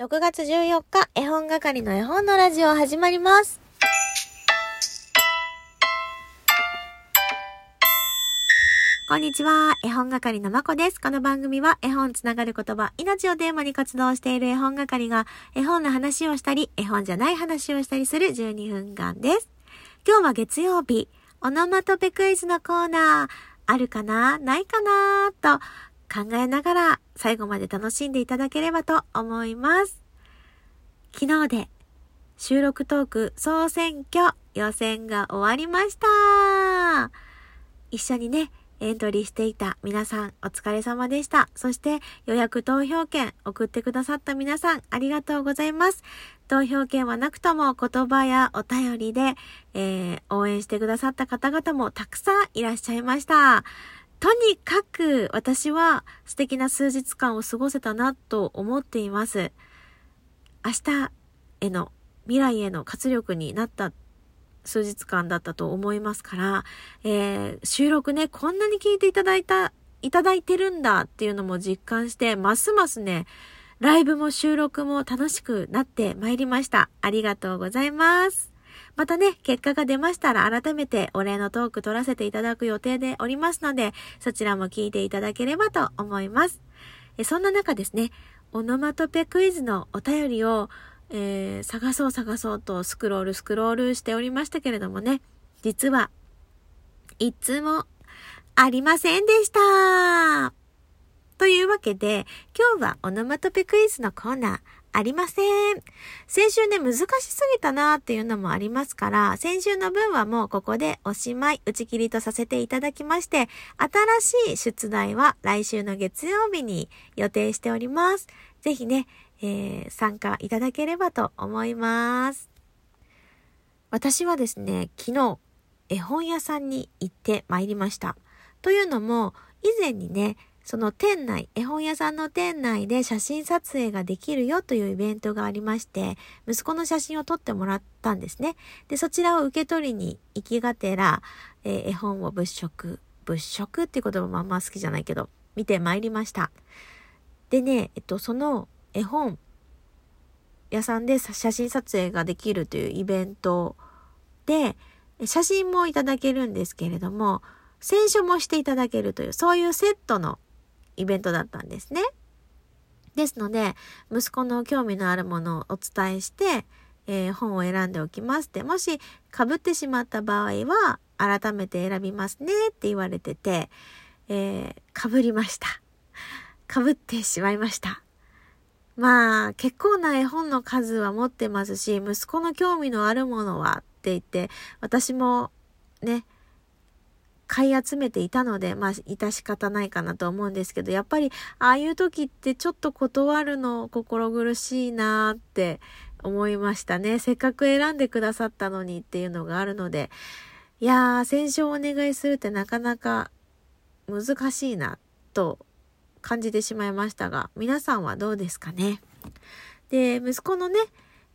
6月14日、絵本係の絵本のラジオ始まります。こんにちは。絵本係のまこです。この番組は絵本つながる言葉、命をテーマに活動している絵本係が絵本の話をしたり、絵本じゃない話をしたりする12分間です。今日は月曜日、オノマトペクイズのコーナー、あるかな？ないかな？と考えながら最後まで楽しんでいただければと思います。昨日で収録トーク総選挙予選が終わりました。一緒にね、エントリーしていた皆さんお疲れ様でした。そして予約投票券送ってくださった皆さんありがとうございます。投票券はなくとも言葉やお便りで、えー応援してくださった方々もたくさんいらっしゃいました。とにかく私は素敵な数日間を過ごせたなと思っています。明日への未来への活力になった数日間だったと思いますから、えー収録ね、こんなに聞いていただいた、いただいてるんだっていうのも実感して、ますますね、ライブも収録も楽しくなってまいりました。ありがとうございます。またね、結果が出ましたら改めてお礼のトーク取らせていただく予定でおりますので、そちらも聞いていただければと思います。えそんな中ですね、オノマトペクイズのお便りを、えー探そう探そうとスクロールスクロールしておりましたけれどもね、実は、いつもありませんでした。というわけで、今日はオノマトペクイズのコーナーありません。先週ね、難しすぎたなっていうのもありますから、先週の分はもうここでおしまい、打ち切りとさせていただきまして、新しい出題は来週の月曜日に予定しております。ぜひね、えー参加いただければと思います。私はですね、昨日、絵本屋さんに行ってまいりました。というのも、以前にね、その店内、絵本屋さんの店内で写真撮影ができるよというイベントがありまして、息子の写真を撮ってもらったんですね。で、そちらを受け取りに行きがてら、えー絵本を物色、物色っていう言葉もあんま好きじゃないけど、見てまいりました。でね、えっと、その絵本屋さんで写真撮影ができるというイベントで、写真もいただけるんですけれども、選書もしていただけるという、そういうセットのイベントだったんですね。ですので、息子の興味のあるものをお伝えして、えー本を選んでおきますって、もし被ってしまった場合は、改めて選びますねって言われてて、えー、被りました。被ってしまいました。まあ、結構な絵本の数は持ってますし、息子の興味のあるものはって言って、私もね、買い集めていたので、まあ、致し方ないかなと思うんですけど、やっぱり、ああいう時ってちょっと断るの心苦しいなって思いましたね。せっかく選んでくださったのにっていうのがあるので、いやー、選書をお願いするってなかなか難しいなと感じてしまいましたが、皆さんはどうですかね。で、息子のね、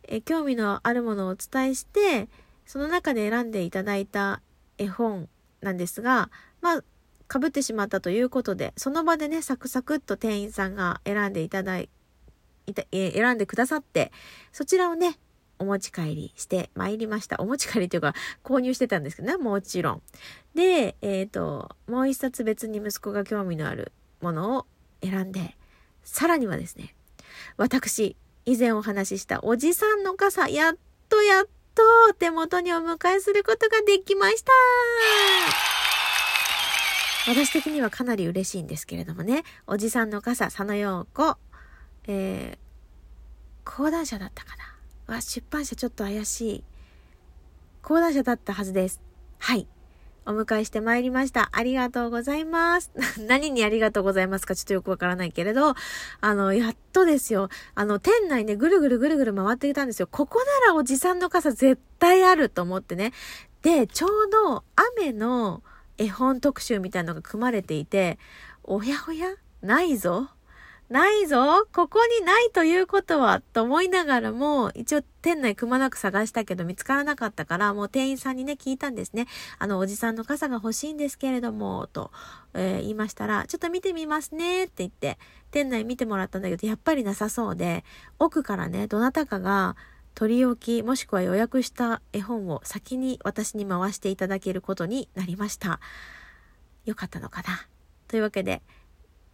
え興味のあるものをお伝えして、その中で選んでいただいた絵本なんですが、まあ、被ってしまったということで、その場でね、サクサクっと店員さんが選んでいただいた、えー選んでくださって、そちらをね、お持ち帰りしてまいりました。お持ち帰りというか、購入してたんですけどね、もちろん。で、えっ、と、もう一冊別に息子が興味のあるものを選んで、さらにはですね、私、以前お話ししたおじさんの傘、やっとやっと手元にお迎えすることができました。私的にはかなり嬉しいんですけれどもね、おじさんの傘、佐野陽子、えー、講談社だったかな。わ、出版社ちょっと怪しい。講談社だったはずです。はい。お迎えしてまいりました。ありがとうございます。何にありがとうございますかちょっとよくわからないけれど、あの、やっとですよ。あの、店内ね、ぐるぐるぐるぐる回っていたんですよ。ここならおじさんの傘絶対あると思ってね。で、ちょうど雨の絵本特集みたいのが組まれていて、おやおや？ないぞないぞここにないということはと思いながらも、一応店内くまなく探したけど見つからなかったから、もう店員さんにね、聞いたんですね。あの、おじさんの傘が欲しいんですけれども、と、えー、言いましたら、ちょっと見てみますねって言って、店内見てもらったんだけど、やっぱりなさそうで、奥からね、どなたかが、取り置きもしくは予約した絵本を先に私に回していただけることになりました。よかったのかなというわけで、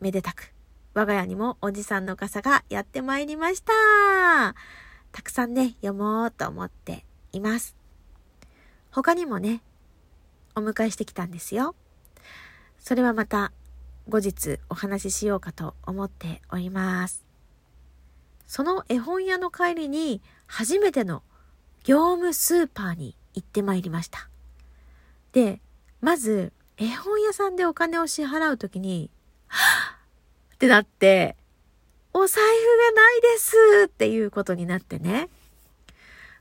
めでたく我が家にもおじさんの傘がやってまいりました。たくさんね、読もうと思っています。他にもね、お迎えしてきたんですよ。それはまた後日お話ししようかと思っております。その絵本屋の帰りに初めての業務スーパーに行ってまいりました。で、まず絵本屋さんでお金を支払うときに、ってなって、お財布がないですっていうことになってね。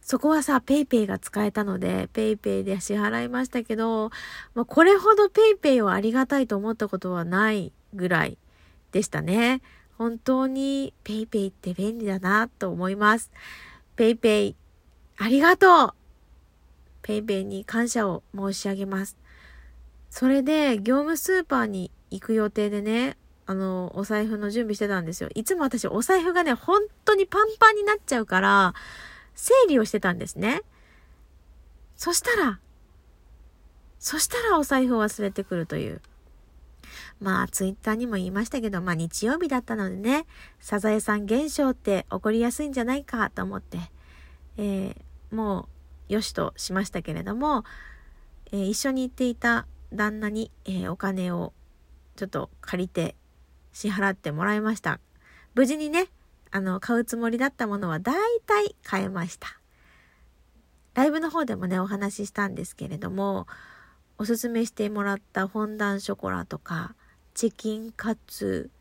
そこはさ、ペイペイが使えたので、ペイペイで支払いましたけど、まあ、これほどペイペイをありがたいと思ったことはないぐらいでしたね。本当にペイペイって便利だなと思います。ペイペイ、ありがとうペイペイに感謝を申し上げます。それで、業務スーパーに行く予定でね、あの、お財布の準備してたんですよ。いつも私お財布がね、本当にパンパンになっちゃうから、整理をしてたんですね。そしたら、そしたらお財布を忘れてくるという。まあ、ツイッターにも言いましたけど、まあ日曜日だったのでね、サザエさん現象って起こりやすいんじゃないかと思って、えー、もう、よしとしましたけれども、えー、一緒に行っていた旦那に、えー、お金をちょっと借りて支払ってもらいました。無事にね、あの、買うつもりだったものは大体買えました。ライブの方でもね、お話ししたんですけれども、おすすめしてもらったフォンダンショコラとか、チキンカツ、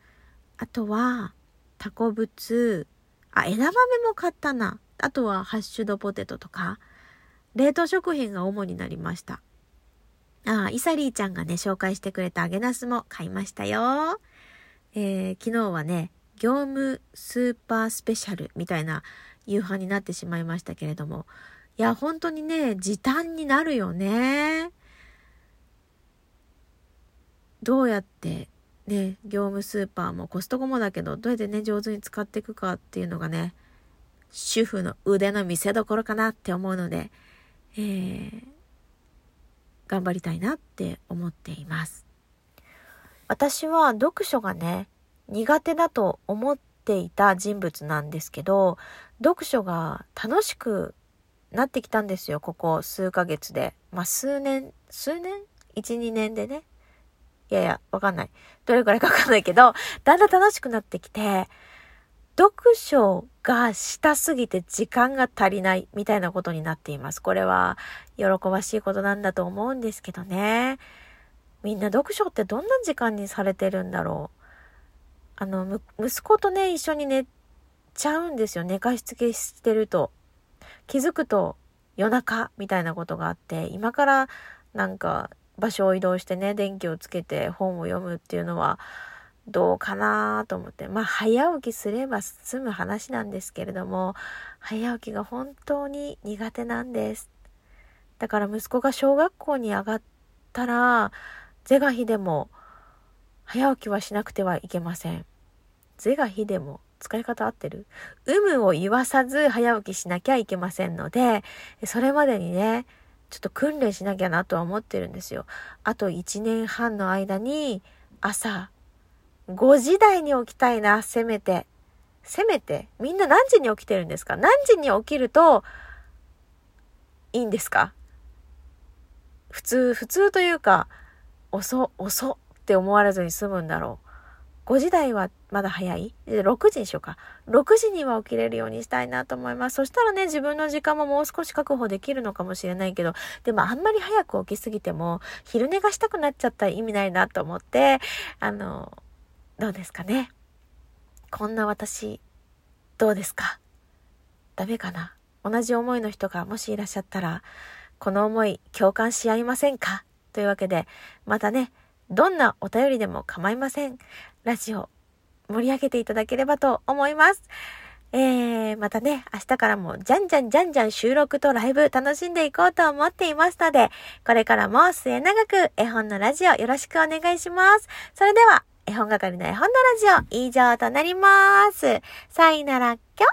あとは、タコブツ、あ、枝豆も買ったな。あとはハッシュドポテトとか、冷凍食品が主になりました。あ、イサリーちゃんがね、紹介してくれた揚げナスも買いましたよ。えー、昨日はね、業務スーパースペシャルみたいな夕飯になってしまいましたけれども、いや、本当にね、時短になるよね。どうやってね、業務スーパーもコストコもだけど、どうやってね、上手に使っていくかっていうのがね、主婦の腕の見せ所かなって思うので、えー、頑張りたいなって思っています。私は読書がね、苦手だと思っていた人物なんですけど、読書が楽しくなってきたんですよ、ここ数ヶ月で。まあ、数年、数年 ?1、2年でね。いやいや、わかんない。どれくらいかわかんないけど、だんだん楽しくなってきて、読書がしたすぎて時間が足りないみたいなことになっています。これは喜ばしいことなんだと思うんですけどね。みんな読書ってどんな時間にされてるんだろう？あの、息子とね、一緒に寝ちゃうんですよ。寝かしつけしてると。気づくと夜中みたいなことがあって、今からなんか場所を移動してね、電気をつけて本を読むっていうのはどうかなと思って。まあ、早起きすれば済む話なんですけれども、早起きが本当に苦手なんです。だから息子が小学校に上がったら、是が非でも早起きはしなくてはいけません。是が非でも使い方合ってる？有無を言わさず早起きしなきゃいけませんので、それまでにね、ちょっと訓練しなきゃなとは思ってるんですよ。あと1年半の間に朝5時台に起きたいな、せめて。せめて。みんな何時に起きてるんですか？何時に起きるといいんですか？普通、普通というか、遅、遅って思われずに済むんだろう。5時台はまだ早い ?6 時にしようか。6時には起きれるようにしたいなと思います。そしたらね、自分の時間ももう少し確保できるのかもしれないけど、でもあんまり早く起きすぎても、昼寝がしたくなっちゃったら意味ないなと思って、あの、どうですかね？こんな私、どうですか？ダメかな？同じ思いの人がもしいらっしゃったら、この思い共感し合いませんか？というわけで、またね、どんなお便りでも構いません。ラジオ、盛り上げていただければと思います。えー、またね、明日からもじゃんじゃんじゃんじゃん収録とライブ楽しんでいこうと思っていますので、これからも末永く絵本のラジオよろしくお願いします。それでは、絵本係の絵本のラジオ以上となります。さいなら、きょ